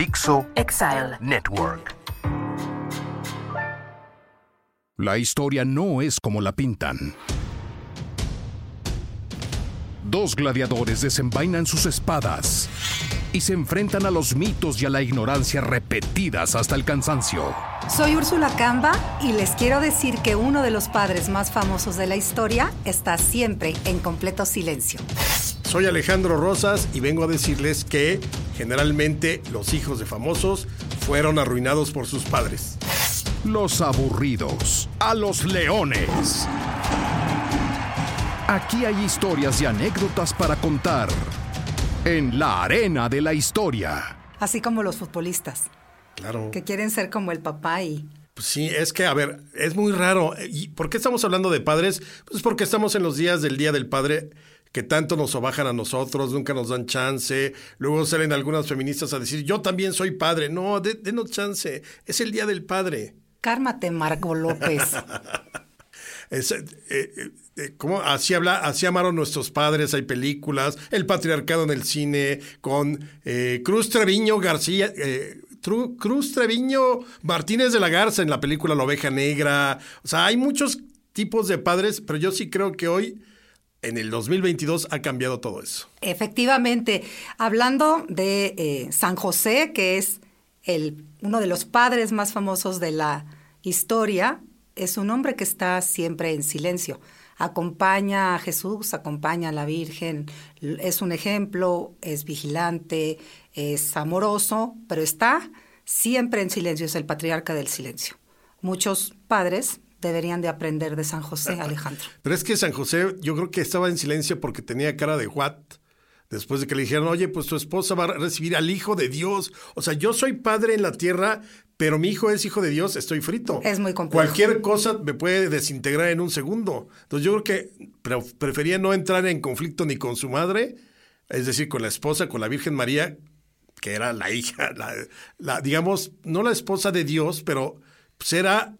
Dixo Exile Network. La historia no es como la pintan. Dos gladiadores desenvainan sus espadas y se enfrentan a los mitos y a la ignorancia repetidas hasta el cansancio. Soy Úrsula Camba y les quiero decir que uno de los padres más famosos de la historia está siempre en completo silencio. Soy Alejandro Rosas y vengo a decirles que generalmente los hijos de famosos fueron arruinados por sus padres. Los aburridos, a los leones. Aquí hay historias y anécdotas para contar en la arena de la historia. Así como los futbolistas, Claro. que quieren ser como el papá y... Pues sí, es que, a ver, es muy raro. ¿Y por qué estamos hablando de padres? Pues porque estamos en los días del Día del Padre que tanto nos sobajan a nosotros, nunca nos dan chance. Luego salen algunas feministas a decir, yo también soy padre. No, de- denos chance. Es el Día del Padre. Cármate, Marco López. Es, eh, eh, eh, ¿cómo? Así, habla, así amaron nuestros padres, hay películas, el patriarcado en el cine, con eh, Cruz Treviño García, eh, Tru- Cruz Treviño Martínez de la Garza en la película La Oveja Negra. O sea, hay muchos tipos de padres, pero yo sí creo que hoy, en el 2022, ha cambiado todo eso. Efectivamente, hablando de eh, San José, que es el, uno de los padres más famosos de la historia, es un hombre que está siempre en silencio. Acompaña a Jesús, acompaña a la Virgen, es un ejemplo, es vigilante, es amoroso, pero está siempre en silencio, es el patriarca del silencio. Muchos padres deberían de aprender de San José, Alejandro. Pero es que San José, yo creo que estaba en silencio porque tenía cara de what. Después de que le dijeron, oye, pues tu esposa va a recibir al Hijo de Dios. O sea, yo soy padre en la tierra, pero mi hijo es hijo de Dios, estoy frito. Es muy complejo. Cualquier cosa me puede desintegrar en un segundo. Entonces yo creo que pre- prefería no entrar en conflicto ni con su madre, es decir, con la esposa, con la Virgen María, que era la hija, la, la- digamos, no la esposa de Dios, pero pues era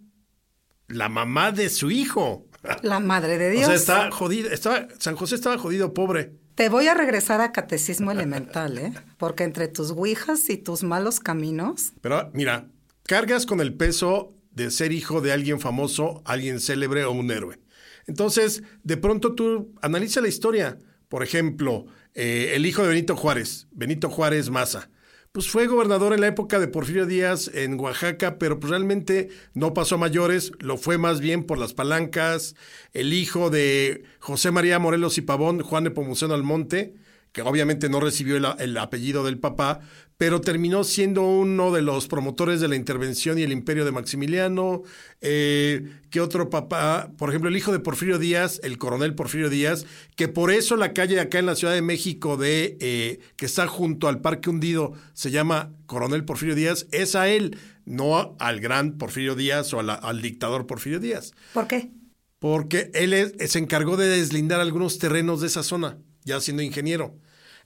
la mamá de su hijo. La Madre de Dios. O sea, está jodido, estaba, San José estaba jodido, pobre. Te voy a regresar a catecismo elemental, ¿eh? Porque entre tus ouijas y tus malos caminos, Pero mira, cargas con el peso de ser hijo de alguien famoso, alguien célebre o un héroe. Entonces, de pronto tú analiza la historia. Por ejemplo, eh, el hijo de Benito Juárez, Benito Juárez Maza. Pues fue gobernador en la época de Porfirio Díaz en Oaxaca, pero pues realmente no pasó a mayores, lo fue más bien por las palancas. El hijo de José María Morelos y Pavón, Juan de Pomuceno Almonte, que obviamente no recibió el, el apellido del papá, pero terminó siendo uno de los promotores de la intervención y el imperio de Maximiliano. Eh, ¿Qué otro papá? Por ejemplo, el hijo de Porfirio Díaz, el coronel Porfirio Díaz, que por eso la calle acá en la Ciudad de México de eh, que está junto al Parque Hundido se llama Coronel Porfirio Díaz, es a él, no al gran Porfirio Díaz o la- al dictador Porfirio Díaz ¿por qué? porque él es- se encargó de deslindar algunos terrenos de esa zona, ya siendo ingeniero.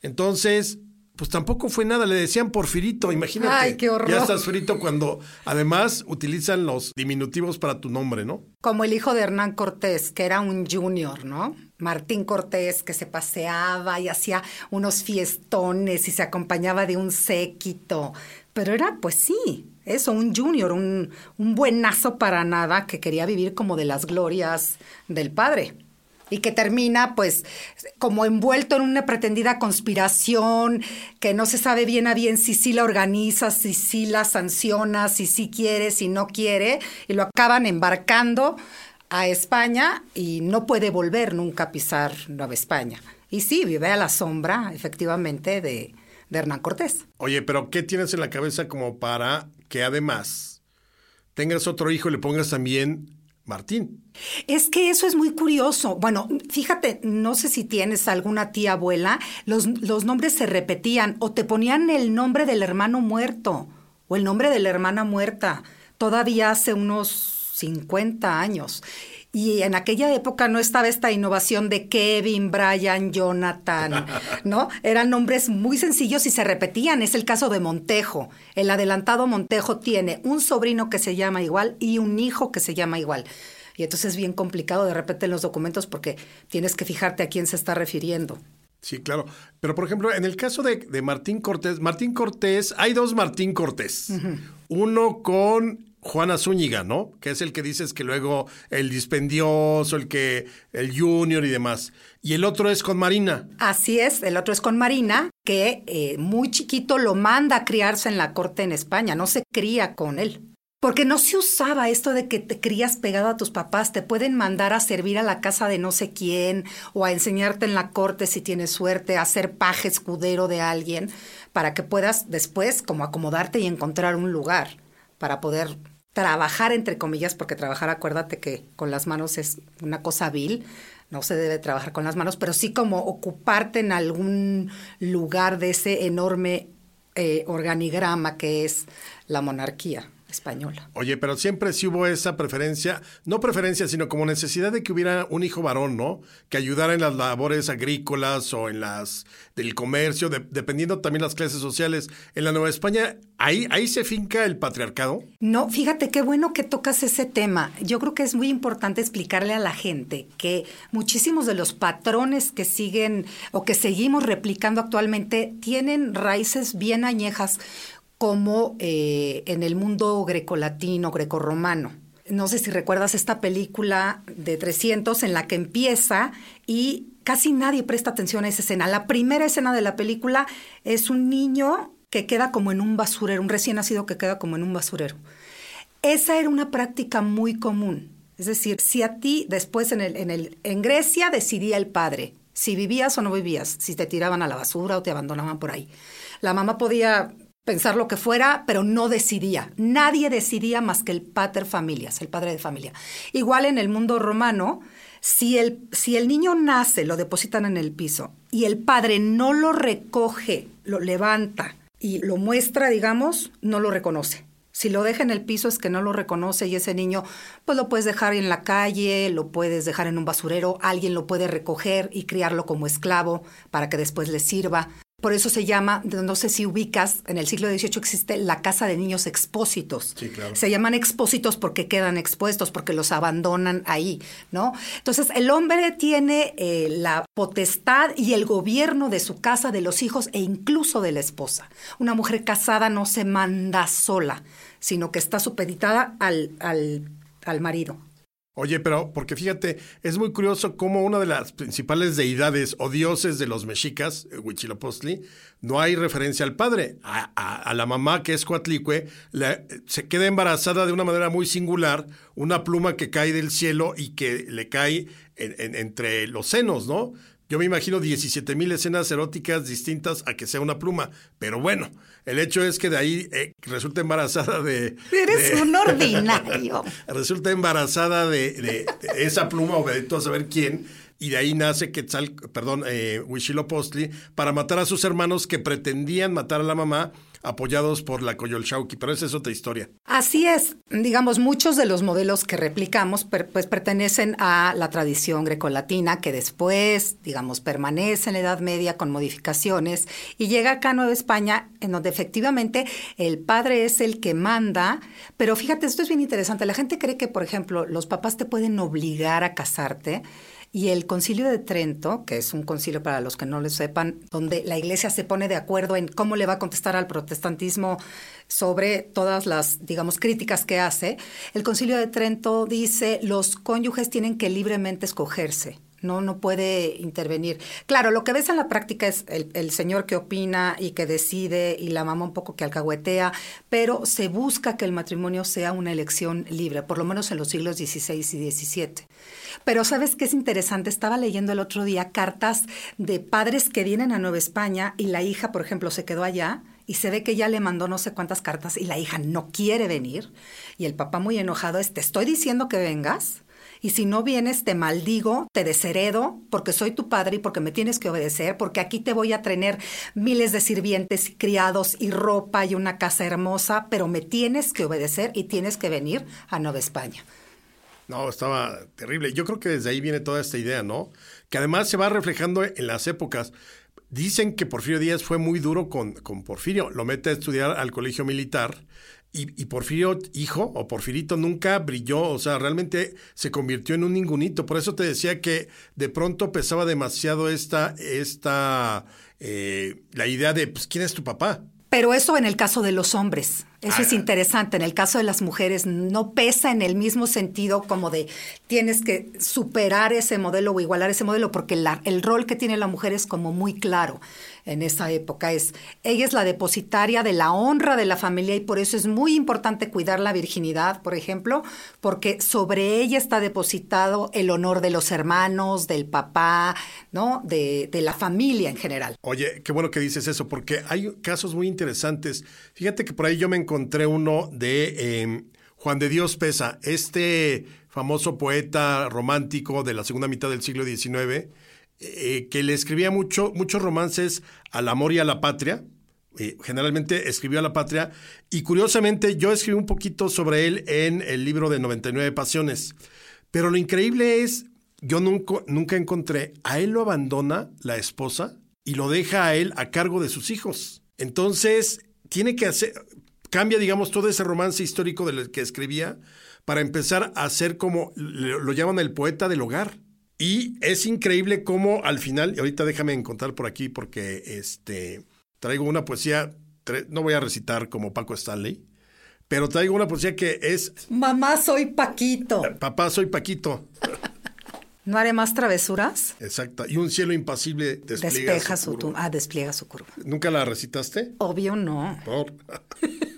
Entonces, pues tampoco fue nada, le decían Porfirito, imagínate. Ay, qué horror. Ya estás frito cuando además utilizan los diminutivos para tu nombre, ¿no? Como el hijo de Hernán Cortés, que era un junior, ¿no? Martín Cortés, que se paseaba y hacía unos fiestones y se acompañaba de un séquito. Pero era, pues sí, eso, un junior, un, un buenazo para nada que quería vivir como de las glorias del padre. Y que termina, pues, como envuelto en una pretendida conspiración, que no se sabe bien a bien si sí la organiza, si sí la sanciona, si sí quiere, si no quiere, y lo acaban embarcando a España y no puede volver nunca a pisar Nueva España. Y sí, vive a la sombra, efectivamente, de, de Hernán Cortés. Oye, pero ¿qué tienes en la cabeza como para que además tengas otro hijo y le pongas también Martín? Es que eso es muy curioso. Bueno, fíjate, no sé si tienes alguna tía abuela, los, los nombres se repetían o te ponían el nombre del hermano muerto o el nombre de la hermana muerta, todavía hace unos 50 años. Y en aquella época no estaba esta innovación de Kevin, Brian, Jonathan, ¿no? Eran nombres muy sencillos y se repetían. Es el caso de Montejo. El adelantado Montejo tiene un sobrino que se llama igual y un hijo que se llama igual. Y entonces es bien complicado de repente en los documentos porque tienes que fijarte a quién se está refiriendo. Sí, claro. Pero, por ejemplo, en el caso de, de Martín Cortés, Martín Cortés, hay dos Martín Cortés. Uno con Juana Zúñiga, ¿no? Que es el que dices que luego el dispendioso, el que el junior y demás. Y el otro es con Marina. Así es, el otro es con Marina, que eh, muy chiquito lo manda a criarse en la corte en España, no se cría con él. Porque no se usaba esto de que te crías pegado a tus papás, te pueden mandar a servir a la casa de no sé quién o a enseñarte en la corte si tienes suerte, a ser paje escudero de alguien, para que puedas después como acomodarte y encontrar un lugar para poder trabajar entre comillas, porque trabajar, acuérdate que con las manos es una cosa vil, no se debe trabajar con las manos, pero sí como ocuparte en algún lugar de ese enorme eh, organigrama que es la monarquía española. Oye, pero siempre sí hubo esa preferencia, no preferencia, sino como necesidad de que hubiera un hijo varón, ¿no? Que ayudara en las labores agrícolas o en las del comercio, dependiendo también las clases sociales. En la Nueva España, ahí, ahí se finca el patriarcado. No, fíjate qué bueno que tocas ese tema. Yo creo que es muy importante explicarle a la gente que muchísimos de los patrones que siguen o que seguimos replicando actualmente tienen raíces bien añejas como eh, en el mundo grecolatino, grecorromano. No sé si recuerdas esta película de 300 en la que empieza y casi nadie presta atención a esa escena. La primera escena de la película es un niño que queda como en un basurero, un recién nacido que queda como en un basurero. Esa era una práctica muy común. Es decir, si a ti después en, en Grecia decidía el padre si vivías o no vivías, si te tiraban a la basura o te abandonaban por ahí. La mamá podía pensar lo que fuera, pero no decidía. Nadie decidía más que el pater familias, el padre de familia. Igual en el mundo romano, si el, si el niño nace, lo depositan en el piso y el padre no lo recoge, lo levanta y lo muestra, digamos, no lo reconoce. Si lo deja en el piso es que no lo reconoce y ese niño, pues lo puedes dejar en la calle, lo puedes dejar en un basurero, alguien lo puede recoger y criarlo como esclavo para que después le sirva. Por eso se llama, no sé si ubicas, en el siglo XVIII existe la casa de niños expósitos. Sí, claro. Se llaman expósitos porque quedan expuestos, porque los abandonan ahí, ¿no? Entonces, el hombre tiene eh, la potestad y el gobierno de su casa, de los hijos e incluso de la esposa. Una mujer casada no se manda sola, sino que está supeditada al, al, al marido. Oye, pero porque fíjate, es muy curioso cómo una de las principales deidades o dioses de los mexicas, eh, Huitzilopochtli, no hay referencia al padre. A, la mamá, que es Coatlicue, se queda embarazada de una manera muy singular, una pluma que cae del cielo y que le cae entre los senos, ¿no? Yo me imagino 17 mil escenas eróticas distintas a que sea una pluma, pero bueno, el hecho es que de ahí eh, resulta embarazada de... Eres un ordinario. resulta embarazada de, esa pluma o de a saber quién, y de ahí nace Quetzal, perdón, eh, Huitzilopochtli, para matar a sus hermanos que pretendían matar a la mamá apoyados por la Coyolxauhqui, pero esa es otra historia. Así es, digamos, muchos de los modelos que replicamos pues pertenecen a la tradición grecolatina que después, digamos, permanece en la Edad Media con modificaciones y llega acá a Nueva España en donde efectivamente el padre es el que manda, pero fíjate, esto es bien interesante, la gente cree que, por ejemplo, los papás te pueden obligar a casarte, y el concilio de Trento, que es un concilio para los que no lo sepan, donde la iglesia se pone de acuerdo en cómo le va a contestar al protestantismo sobre todas las, digamos, críticas que hace, el concilio de Trento dice los cónyuges tienen que libremente escogerse no, no puede intervenir. Claro, lo que ves en la práctica es el, señor que opina y que decide y la mamá un poco que alcahuetea, pero se busca que el matrimonio sea una elección libre, por lo menos en los siglos XVI y XVII. Pero sabes qué es interesante, estaba leyendo el otro día cartas de padres que vienen a Nueva España y la hija, por ejemplo, se quedó allá y se ve que ya le mandó no sé cuántas cartas y la hija no quiere venir y el papá muy enojado es, te estoy diciendo que vengas y si no vienes te maldigo, te desheredo, porque soy tu padre y porque me tienes que obedecer, porque aquí te voy a tener miles de sirvientes y criados y ropa y una casa hermosa, pero me tienes que obedecer y tienes que venir a Nueva España. No, estaba terrible. Yo creo que desde ahí viene toda esta idea, ¿no? Que además se va reflejando en las épocas. Dicen que Porfirio Díaz fue muy duro con, con Porfirio. Lo mete a estudiar al colegio militar Y, y, Porfirio, hijo, o Porfirito, nunca brilló, o sea, realmente se convirtió en un ningunito. Por eso te decía que de pronto pesaba demasiado esta, esta, eh, la idea de, pues, ¿quién es tu papá? Pero eso en el caso de los hombres. Eso es interesante. En el caso de las mujeres no pesa en el mismo sentido como de tienes que superar ese modelo o igualar ese modelo, porque el rol que tiene la mujer es como muy claro en esa época. Es, ella es la depositaria de la honra de la familia y por eso es muy importante cuidar la virginidad, por ejemplo, porque sobre ella está depositado el honor de los hermanos, del papá, ¿no? De, de la familia en general. Oye, qué bueno que dices eso, porque hay casos muy interesantes. Fíjate que por ahí yo me encontré uno de em, Juan de Dios Pesa, este famoso poeta romántico de la segunda mitad del siglo XIX, eh, que le escribía mucho, muchos romances al amor y a la patria. Eh, generalmente escribió a la patria. Y curiosamente, yo escribí un poquito sobre él en el libro de 99 Pasiones. Pero lo increíble es, yo nunca, nunca encontré, a él lo abandona la esposa y lo deja a él a cargo de sus hijos. Entonces, tiene que hacer, cambia, digamos, todo ese romance histórico del que escribía para empezar a ser como lo llaman el poeta del hogar. Y es increíble cómo al final, y ahorita déjame encontrar por aquí porque este, traigo una poesía, no voy a recitar como Paco Stanley, pero traigo una poesía que es... Mamá, soy Paquito. Papá, soy Paquito. ¿No haré más travesuras? Exacto. Y un cielo impasible despliega Despeja su, curva. Ah, despliega su curva. ¿Nunca la recitaste? Obvio no. Por...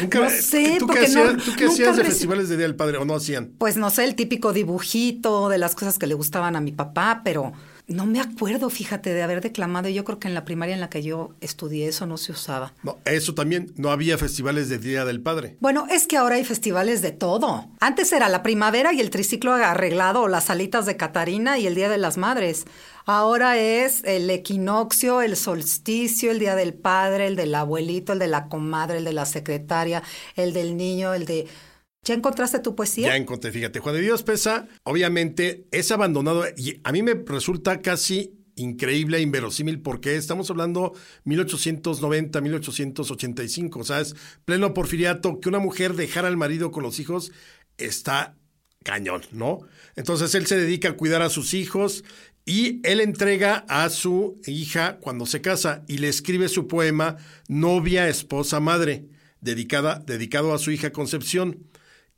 Nunca, no sé, ¿Tú qué hacías, ¿tú qué hacías de festivales de Día del Padre o no hacían? Pues no sé, el típico dibujito de las cosas que le gustaban a mi papá, pero no me acuerdo, fíjate, de haber declamado. Yo creo que en la primaria en la que yo estudié eso no se usaba. No, eso también, no había festivales de Día del Padre. Bueno, es que ahora hay festivales de todo. Antes era la primavera y el triciclo arreglado, o las salitas de Catarina y el Día de las Madres. Ahora es el equinoccio, el solsticio, el Día del Padre, el del abuelito, el de la comadre, el de la secretaria, el del niño, el de... ¿Ya encontraste tu poesía? Ya encontré, fíjate. Juan de Dios Pesa, obviamente, es abandonado y a mí me resulta casi increíble e inverosímil porque estamos hablando 1890, 1885, o sea, es pleno porfiriato que una mujer dejara al marido con los hijos está cañón, ¿no? Entonces él se dedica a cuidar a sus hijos y él entrega a su hija cuando se casa y le escribe su poema Novia, Esposa, Madre, dedicada, dedicado a su hija Concepción.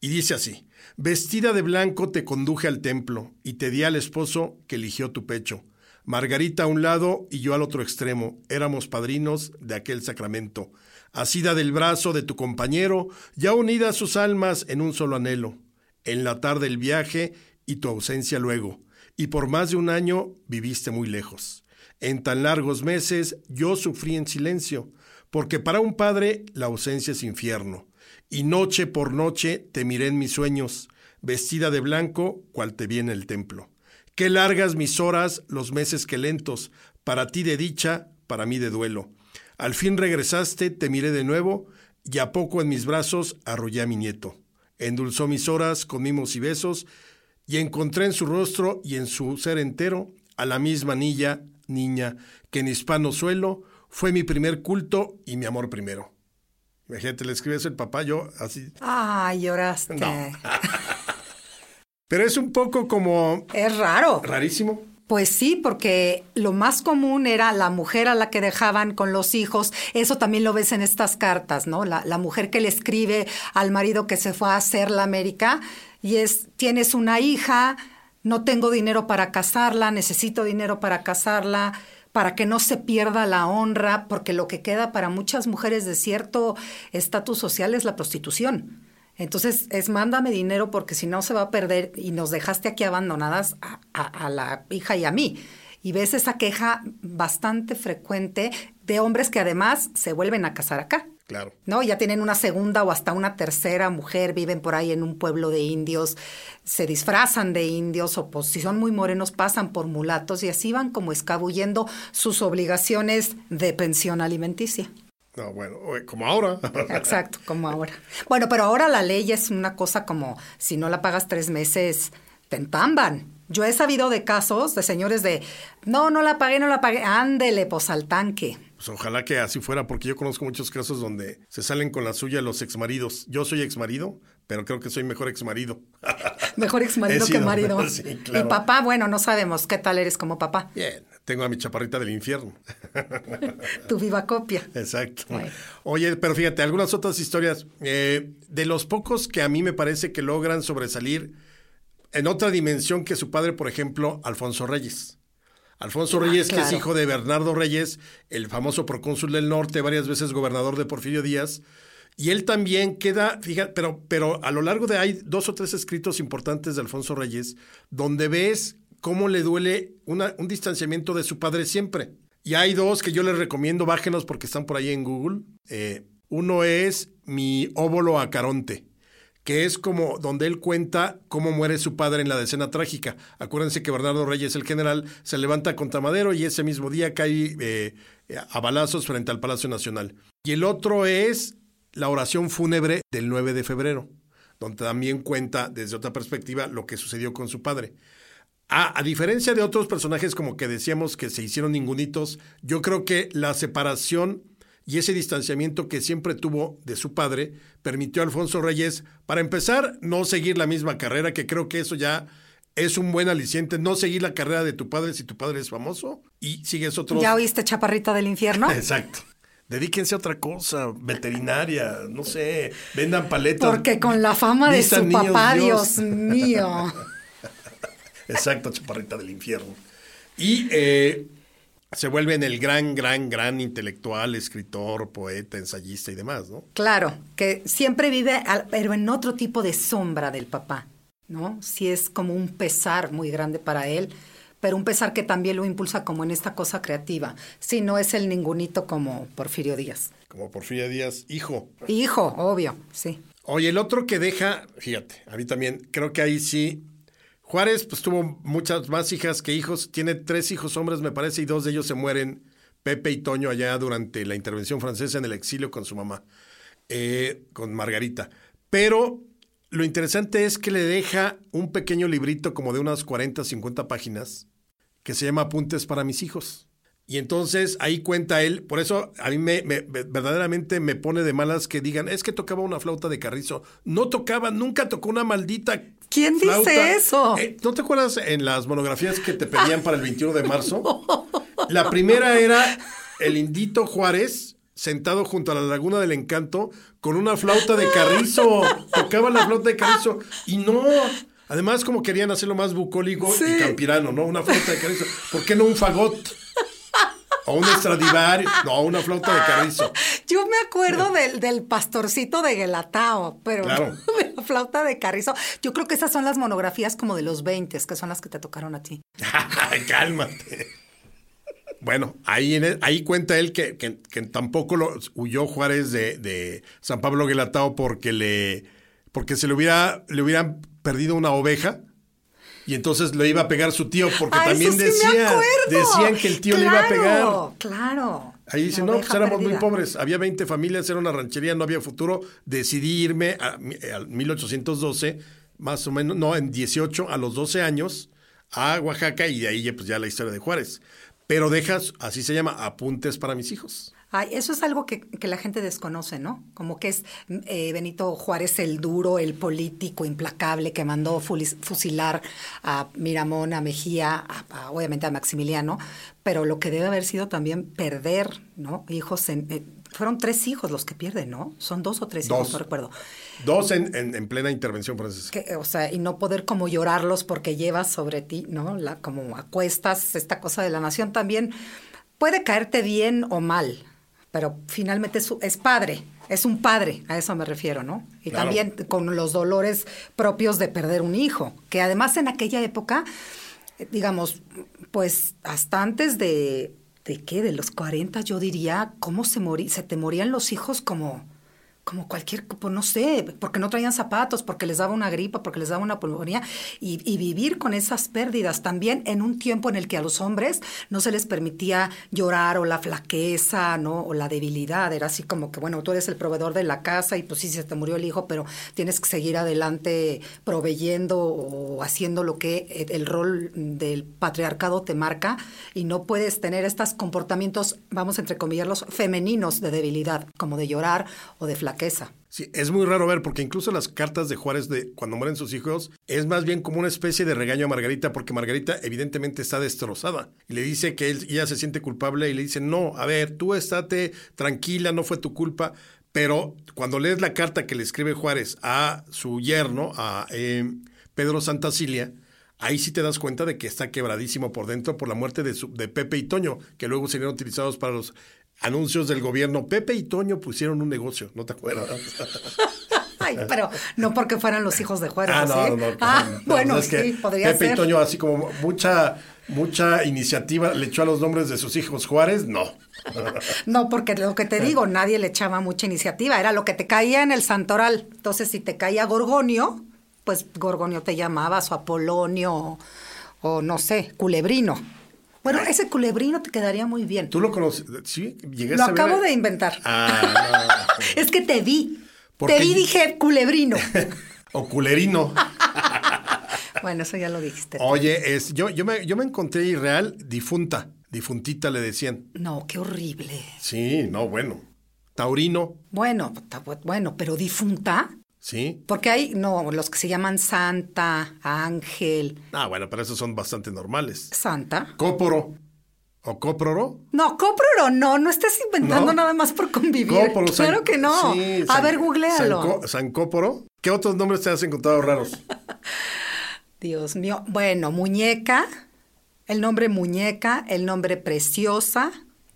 Y dice así, Vestida de blanco te conduje al templo y te di al esposo que eligió tu pecho. Margarita a un lado y yo al otro extremo, éramos padrinos de aquel sacramento. Asida del brazo de tu compañero, ya unidas sus almas en un solo anhelo. En la tarde el viaje y tu ausencia luego. Y por más de un año viviste muy lejos. En tan largos meses yo sufrí en silencio, porque para un padre la ausencia es infierno y noche por noche te miré en mis sueños, vestida de blanco, cual te vi en el templo. Qué largas mis horas, los meses que lentos, para ti de dicha, para mí de duelo. Al fin regresaste, te miré de nuevo, y a poco en mis brazos arrullé a mi nieto. Endulzó mis horas con mimos y besos, y encontré en su rostro y en su ser entero a la misma niña, niña, que en hispano suelo fue mi primer culto y mi amor primero. Imagínate, le escribes el papá, yo así. Ay, lloraste. Pero es un poco como. Es raro. Rarísimo. Pues sí, porque lo más común era la mujer a la que dejaban con los hijos. Eso también lo ves en estas cartas, ¿no? La, la mujer que le escribe al marido que se fue a hacer la América y es: tienes una hija, no tengo dinero para casarla, necesito dinero para casarla para que no se pierda la honra, porque lo que queda para muchas mujeres de cierto estatus social es la prostitución. Entonces es mándame dinero porque si no se va a perder y nos dejaste aquí abandonadas a, la hija y a mí. Y ves esa queja bastante frecuente de hombres que además se vuelven a casar acá. Claro. ¿No? Ya tienen una segunda o hasta una tercera mujer, viven por ahí en un pueblo de indios, se disfrazan de indios o pues, si son muy morenos pasan por mulatos y así van como escabullendo sus obligaciones de pensión alimenticia. No, bueno, como ahora. Exacto, como ahora. Bueno, pero ahora la ley es una cosa como si no la pagas tres meses, te entamban. Yo he sabido de casos de señores de, no, no la pagué, no la pagué, ándele, pues al tanque. Pues ojalá que así fuera, porque yo conozco muchos casos donde se salen con la suya los exmaridos. Yo soy exmarido, pero creo que soy mejor exmarido. Mejor exmarido que marido. sí, Y papá, bueno, no sabemos qué tal eres como papá. Bien, tengo a mi chaparrita del infierno. Tu viva copia. Exacto. Bueno. Oye, pero fíjate, algunas otras historias. eh, de los pocos que a mí me parece que logran sobresalir en otra dimensión que su padre, por ejemplo, Alfonso Reyes. Alfonso Reyes, que es hijo de Bernardo Reyes, el famoso procónsul del norte, varias veces gobernador de Porfirio Díaz. Y él también queda, fíjate, pero, pero a lo largo de hay dos o tres escritos importantes de Alfonso Reyes, donde ves cómo le duele una- un distanciamiento de su padre siempre. Y hay dos que yo les recomiendo, bájenos porque están por ahí en Google. Eh, uno es Mi óvulo a Caronte, que es como donde él cuenta cómo muere su padre en la decena trágica. Acuérdense que Bernardo Reyes, el general, se levanta contra Madero y ese mismo día cae eh, a balazos frente al Palacio Nacional. Y el otro es la oración fúnebre del 9 de febrero, donde también cuenta desde otra perspectiva lo que sucedió con su padre. A, diferencia de otros personajes como que decíamos que se hicieron ningunitos, yo creo que la separación y ese distanciamiento que siempre tuvo de su padre permitió a Alfonso Reyes, para empezar, no seguir la misma carrera, que creo que eso ya es un buen aliciente, no seguir la carrera de tu padre si tu padre es famoso y sigues otro... ¿Ya oíste, chaparrita del infierno? Exacto. Dedíquense a otra cosa, veterinaria, no sé, vendan paletas. Porque con la fama de su niños papá, Dios. Dios mío. Exacto, chaparrita del infierno. Y eh, se vuelve en el gran, gran, gran intelectual, escritor, poeta, ensayista y demás, ¿no? Claro, que siempre vive, al- pero en otro tipo de sombra del papá, ¿no? Sí es como un pesar muy grande para él, pero un pesar que también lo impulsa como en esta cosa creativa. Sí, no es el ningunito como Porfirio Díaz. Como Porfirio Díaz, hijo. Hijo, obvio, sí. Oye, el otro que deja, fíjate, a mí también, creo que ahí sí. Juárez, pues tuvo muchas más hijas que hijos. Tiene tres hijos hombres, me parece, y dos de ellos se mueren, Pepe y Toño, allá durante la intervención francesa en el exilio con su mamá, eh, con Margarita. Pero lo interesante es que le deja un pequeño librito como de unas 40, 50 páginas, que se llama Apuntes para mis hijos. Y entonces ahí cuenta él, por eso a mí me, me- me- verdaderamente me pone de malas que digan, es que tocaba una flauta de carrizo. No tocaba, nunca tocó una maldita. ¿Quién dice eso? Eh, ¿No te acuerdas en las monografías que te pedían para el 21 de marzo? La primera era el Indito Juárez sentado junto a la Laguna del Encanto con una flauta de carrizo. Tocaba la flauta de carrizo y no. Además, como querían hacerlo más bucólico y campirano, ¿no? Una flauta de carrizo. ¿Por qué no un fagot? O un Stradivari. No, una flauta de carrizo. Yo me acuerdo del, del pastorcito de Gelatao, pero Claro. de la flauta de carrizo. Yo creo que esas son las monografías como de los 20, que son las que te tocaron a ti. Cálmate. Bueno, ahí, en el- ahí cuenta él que, que- que tampoco lo huyó Juárez de, de San Pablo Guelatao porque le porque se le hubiera le hubieran perdido una oveja y entonces le iba a pegar su tío porque Ah, también sí decía decían que el tío le iba a pegar. Claro. Ahí dice, no, pues éramos muy pobres, había 20 familias, era una ranchería, no había futuro, decidí irme al 1812, más o menos, no, en 18, a los 12 años, a Oaxaca y de ahí pues ya la historia de Juárez. Pero dejas, así se llama, apuntes para mis hijos. Ay, eso es algo que, que la gente desconoce, ¿no? Como que es eh, Benito Juárez el duro, el político implacable que mandó fusilar a Miramón, a Mejía, a- a- obviamente a Maximiliano, pero lo que debe haber sido también perder, ¿no? Hijos en... eh, fueron tres hijos los que pierden, ¿no? Son dos o tres hijos, Dos. no recuerdo. Dos en, en- en plena intervención francesa. Que, o sea, y no poder como llorarlos porque llevas sobre ti, ¿no? La, como acuestas, esta cosa de la nación también puede caerte bien o mal, pero finalmente es, es padre, es un padre, a eso me refiero, ¿no? Y Claro. también con los dolores propios de perder un hijo, que además en aquella época, digamos, pues hasta antes de, ¿de qué? De los 40, yo diría, ¿cómo se morí? Se te morían los hijos como como cualquier, pues no sé, porque no traían zapatos, porque les daba una gripa, porque les daba una pulmonía, y, vivir con esas pérdidas también en un tiempo en el que a los hombres no se les permitía llorar o la flaqueza, ¿no? O la debilidad, era así como que, bueno, tú eres el proveedor de la casa y pues sí, se te murió el hijo, pero tienes que seguir adelante proveyendo o haciendo lo que el rol del patriarcado te marca y no puedes tener estos comportamientos, vamos a entrecomillarlos, femeninos de debilidad, como de llorar o de flaqueza Sí, es muy raro ver porque incluso las cartas de Juárez de cuando mueren sus hijos es más bien como una especie de regaño a Margarita porque Margarita evidentemente está destrozada y le dice que él, ella se siente culpable y le dice, no, a ver, tú estate tranquila, no fue tu culpa. Pero cuando lees la carta que le escribe Juárez a su yerno, a eh, Pedro Santacilia, ahí sí te das cuenta de que está quebradísimo por dentro por la muerte de, su, de Pepe y Toño, que luego serían utilizados para los anuncios del gobierno. Pepe y Toño pusieron un negocio, ¿no te acuerdas? Ay, pero no porque fueran los hijos de Juárez. Ah, no, no, ah, bueno, es que sí, podría Pepe ser. y Toño, así como mucha, mucha iniciativa, le echó a los nombres de sus hijos Juárez, no. No, porque lo que te digo, nadie le echaba mucha iniciativa, era lo que te caía en el santoral. Entonces, si te caía Gorgonio, pues Gorgonio te llamabas, o Apolonio, o no sé, Culebrino. Bueno, ese culebrino te quedaría muy bien. ¿Tú lo conoces? ¿Sí? ¿Llegaste Lo a ver? acabo de inventar. Ah, Es que te vi. Porque Te vi y dije culebrino. o culerino. bueno, eso ya lo dijiste. Oye, es, yo, yo, me, yo me encontré irreal difunta. Difuntita le decían. No, qué horrible. Sí, no, bueno. Taurino, Bueno, ta- bueno, pero difunta. Sí. Porque hay, no, los que se llaman Santa, Ángel, Ah, bueno, pero esos son bastante normales. Santa. Cóporo. ¿O cóproro? No, cóproro no, no estés inventando ¿No? nada más por convivir. Cóporo, San- claro que no. sí, A San- ver, googlealo. Sancó- Sancóporo. ¿Qué otros nombres te has encontrado raros? Dios mío. Bueno, muñeca, el nombre muñeca, el nombre preciosa,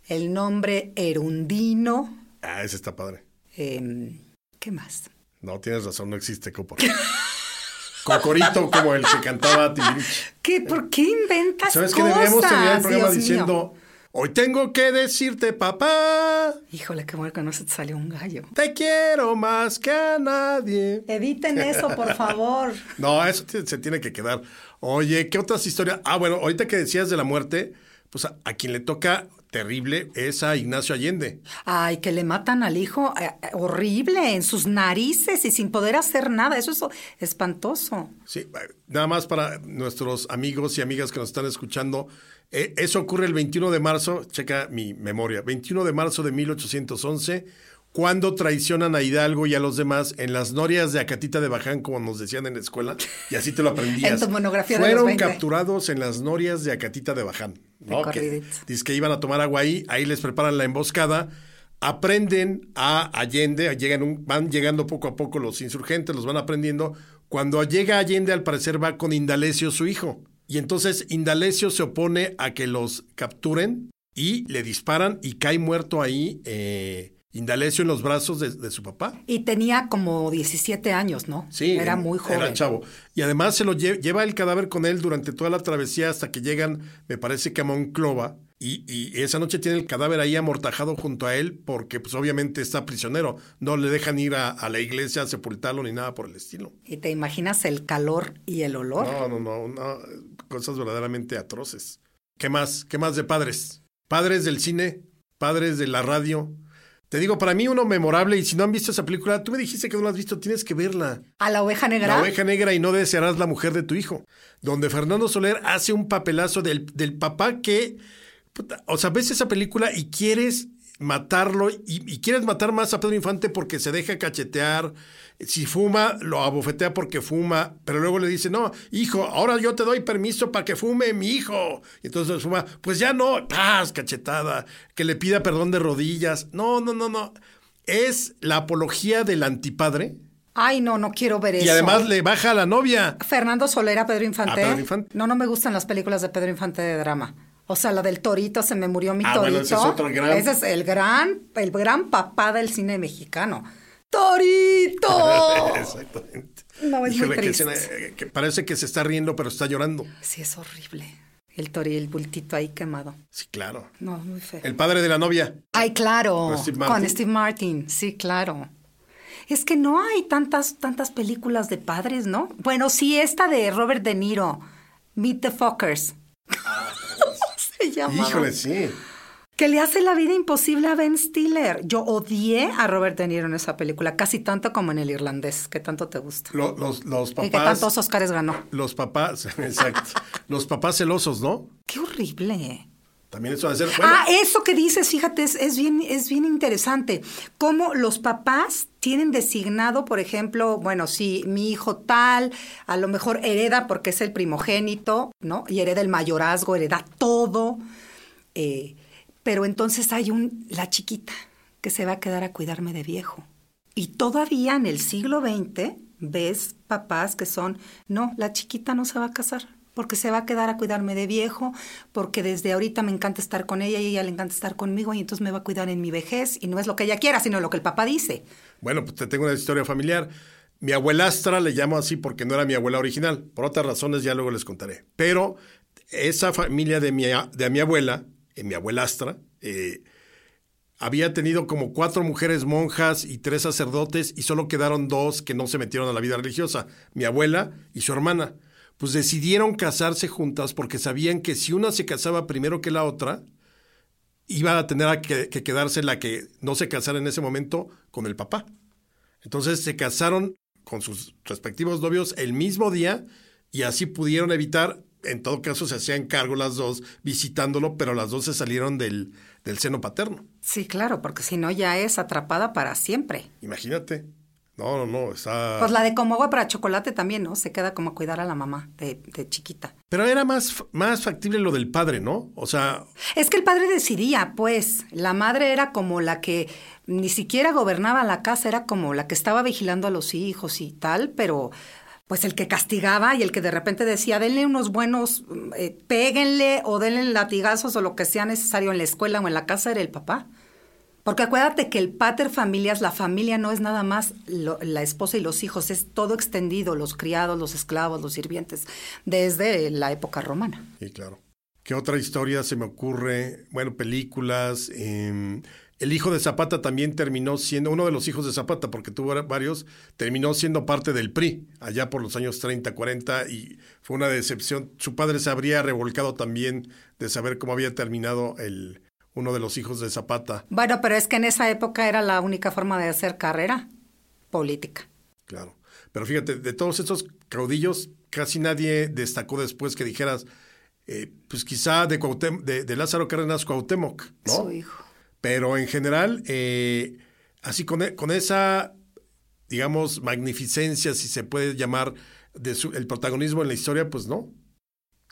el nombre erundino. Ah, ese está padre. em, ¿Qué más? No, tienes razón, no existe Cóporo. Cocorito como el que cantaba Timbiriche. ¿Qué, ¿Por qué inventas ¿Sabes que deberíamos terminar el programa Dios mío? diciendo, hoy tengo que decirte, papá, Híjole, qué bueno que no se te salió un gallo. te quiero más que a nadie. Eviten eso, por favor. No, eso se tiene que quedar. Oye, ¿qué otras historias? Ah, bueno, ahorita que decías de la muerte, pues a, a quien le toca terrible es a Ignacio Allende. Ay, que le matan al hijo eh, eh, horrible en sus narices y sin poder hacer nada. Eso es espantoso. Sí, eh, nada más para nuestros amigos y amigas que nos están escuchando. eh, eso ocurre el 21 de marzo, checa mi memoria, 21 de marzo de 1811, cuando traicionan a Hidalgo y a los demás en las norias de Acatita de Baján, como nos decían en la escuela, y así te lo aprendías. En tu monografía de Fueron los 20. capturados en las norias de Acatita de Baján. ¿no? De Que, dice que iban a tomar agua ahí, ahí les preparan la emboscada, aprenden a Allende, llegan un- van llegando poco a poco los insurgentes, los van aprendiendo. Cuando llega Allende, al parecer va con Indalecio, su hijo. Y entonces Indalecio se opone a que los capturen y le disparan y cae muerto ahí eh, Indalecio en los brazos de, de su papá. Y tenía como 17 años, ¿no? Sí, Era muy joven. Era chavo. Y además se lo lle- lleva el cadáver con él durante toda la travesía hasta que llegan, me parece que a Monclova. Y, y esa noche tiene el cadáver ahí amortajado junto a él porque pues obviamente está prisionero. No le dejan ir a, a la iglesia a sepultarlo ni nada por el estilo. Y te imaginas el calor y el olor. No, no, no, no, cosas verdaderamente atroces. ¿Qué más? ¿Qué más de padres? Padres del cine, padres de la radio. Te digo, para mí uno memorable, y si no han visto esa película, tú me dijiste que no la has visto, tienes que verla. A la oveja negra. La oveja negra y no desearás la mujer de tu hijo. Donde Fernando Soler hace un papelazo del, del papá que. puta, o sea, ves esa película y quieres matarlo y, y quieres matar más a Pedro Infante porque se deja cachetear. Si fuma, lo abofetea porque fuma, pero luego le dice, no, hijo, ahora yo te doy permiso para que fume mi hijo. Y entonces fuma, pues ya no, paz, cachetada, que le pida perdón de rodillas. No, no, no, no. Es la apología del antipadre. Ay, no, no quiero ver eso. Y además le baja a la novia. Fernando Solera, Pedro Infante. Ah, Pedro Infante. No, no me gustan las películas de Pedro Infante de drama. O sea, la del Torito, se me murió mi Ah, Torito. bueno, ese es otro gran- Ese es el gran, el gran papá del cine mexicano. ¡Torito! Exactamente. No, es muy que triste. escena, eh, que parece que se está riendo, pero está llorando. Sí, es horrible. El tori, el bultito ahí quemado. Sí, claro. No, muy feo. El padre de la novia. Ay, claro. ¿Con Steve Martin? Con Steve Martin, sí, claro. Es que no hay tantas, tantas películas de padres, ¿no? Bueno, sí, esta de Robert De Niro, Meet the Fuckers. Híjole, sí. Que le hace la vida imposible a Ben Stiller. Yo odié a Robert De Niro en esa película, casi tanto como en el irlandés, que tanto te gusta. Lo- los, los y que papás. tantos Oscars ganó. Los papás, exacto. los papás celosos, ¿no? Qué horrible. También eso de ser. Bueno, Ah, eso que dices, fíjate, es, es bien, es bien interesante. Cómo los papás tienen designado, por ejemplo, bueno, si mi hijo tal, a lo mejor hereda porque es el primogénito, ¿no? Y hereda el mayorazgo, hereda todo. Eh, pero entonces hay un, la chiquita, que se va a quedar a cuidarme de viejo. Y todavía en el siglo XX ves papás que son, no, la chiquita no se va a casar, porque se va a quedar a cuidarme de viejo, porque desde ahorita me encanta estar con ella y ella le encanta estar conmigo y entonces me va a cuidar en mi vejez y no es lo que ella quiera, sino lo que el papá dice. Bueno, pues te tengo una historia familiar. Mi abuelastra le llamo así porque no era mi abuela original. Por otras razones ya luego les contaré. Pero esa familia de mi, de mi abuela, eh, mi abuelastra, eh, había tenido como cuatro mujeres monjas y tres sacerdotes y solo quedaron dos que no se metieron a la vida religiosa, mi abuela y su hermana. Pues decidieron casarse juntas porque sabían que si una se casaba primero que la otra, iba a tener que quedarse la que no se casara en ese momento con el papá. Entonces se casaron con sus respectivos novios el mismo día y así pudieron evitar, en todo caso se hacían cargo las dos visitándolo, pero las dos se salieron del, del seno paterno. Sí, claro, porque si no ya es atrapada para siempre. Imagínate. No, no, no, está... Pues la de como agua para chocolate también, ¿no? Se queda como a cuidar a la mamá de, de chiquita. Pero era más, más factible lo del padre, ¿no? O sea, Es que el padre decidía, pues. La madre era como la que ni siquiera gobernaba la casa, era como la que estaba vigilando a los hijos y tal, pero pues el que castigaba y el que de repente decía, denle unos buenos, eh, péguenle o denle latigazos o lo que sea necesario en la escuela o en la casa era el papá. Porque acuérdate que el pater familias, la familia no es nada más la esposa y los hijos, es todo extendido, los criados, los esclavos, los sirvientes, desde la época romana. Sí, claro. ¿Qué otra historia se me ocurre? Bueno, películas. eh, el hijo de Zapata también terminó siendo, uno de los hijos de Zapata, porque tuvo varios, terminó siendo parte del PRI, allá por los años 30, 40, y fue una decepción. Su padre se habría revolcado también de saber cómo había terminado el, uno de los hijos de Zapata. Bueno, pero es que en esa época era la única forma de hacer carrera política. Claro. Pero fíjate, de todos estos caudillos, casi nadie destacó después que dijeras, eh, pues quizá de, Cuauhtem- de, de Lázaro Cárdenas Cuauhtémoc, ¿no? Su hijo. Pero en general, eh, así con, e- con esa, digamos, magnificencia, si se puede llamar, de su- el protagonismo en la historia, pues no.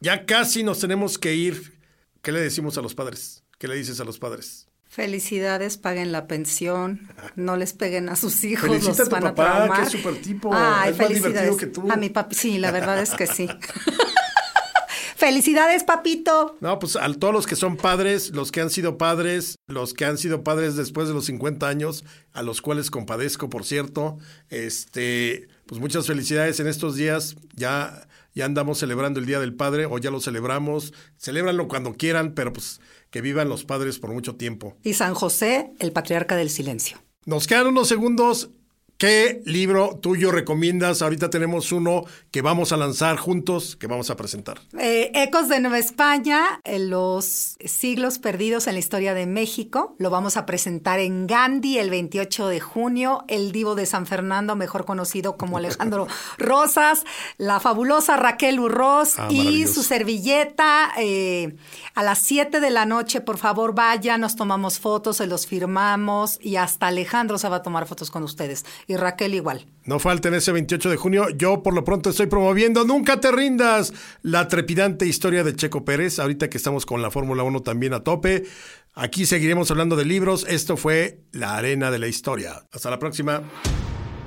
Ya casi nos tenemos que ir. ¿Qué le decimos a los padres? ¿Qué le dices a los padres? Felicidades, paguen la pensión, no les peguen a sus hijos, Felicita los a tu van a papá, traumar. es súper tipo, Ay, es más felicidades. divertido que tú. A mi papi, sí, la verdad es que sí. felicidades, papito. No, pues a todos los que son padres, los que han sido padres, los que han sido padres después de los 50 años, a los cuales compadezco, por cierto, este, pues muchas felicidades en estos días. Ya, ya andamos celebrando el Día del Padre o ya lo celebramos. Celébralo cuando quieran, pero pues que vivan los padres por mucho tiempo. Y San José, el patriarca del silencio. Nos quedan unos segundos. ¿Qué libro tuyo recomiendas? Ahorita tenemos uno que vamos a lanzar juntos, que vamos a presentar. Eh, Ecos de Nueva España, en los siglos perdidos en la historia de México. Lo vamos a presentar en Gandhi el 28 de junio. El divo de San Fernando, mejor conocido como Alejandro Rosas. La fabulosa Raquel Urroz Ah, y su servilleta. eh, a las 7 de la noche, por favor, vayan, nos tomamos fotos, se los firmamos y hasta Alejandro se va a tomar fotos con ustedes. Y Raquel igual. No falten ese 28 de junio. Yo por lo pronto estoy promoviendo Nunca te rindas, la trepidante historia de Checo Pérez, ahorita que estamos con la Fórmula 1 también a tope. Aquí seguiremos hablando de libros. Esto fue La Arena de la Historia. Hasta la próxima.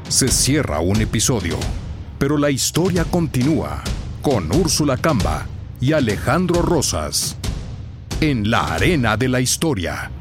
Se cierra un episodio, pero la historia continúa con Úrsula Camba y Alejandro Rosas en la arena de la historia.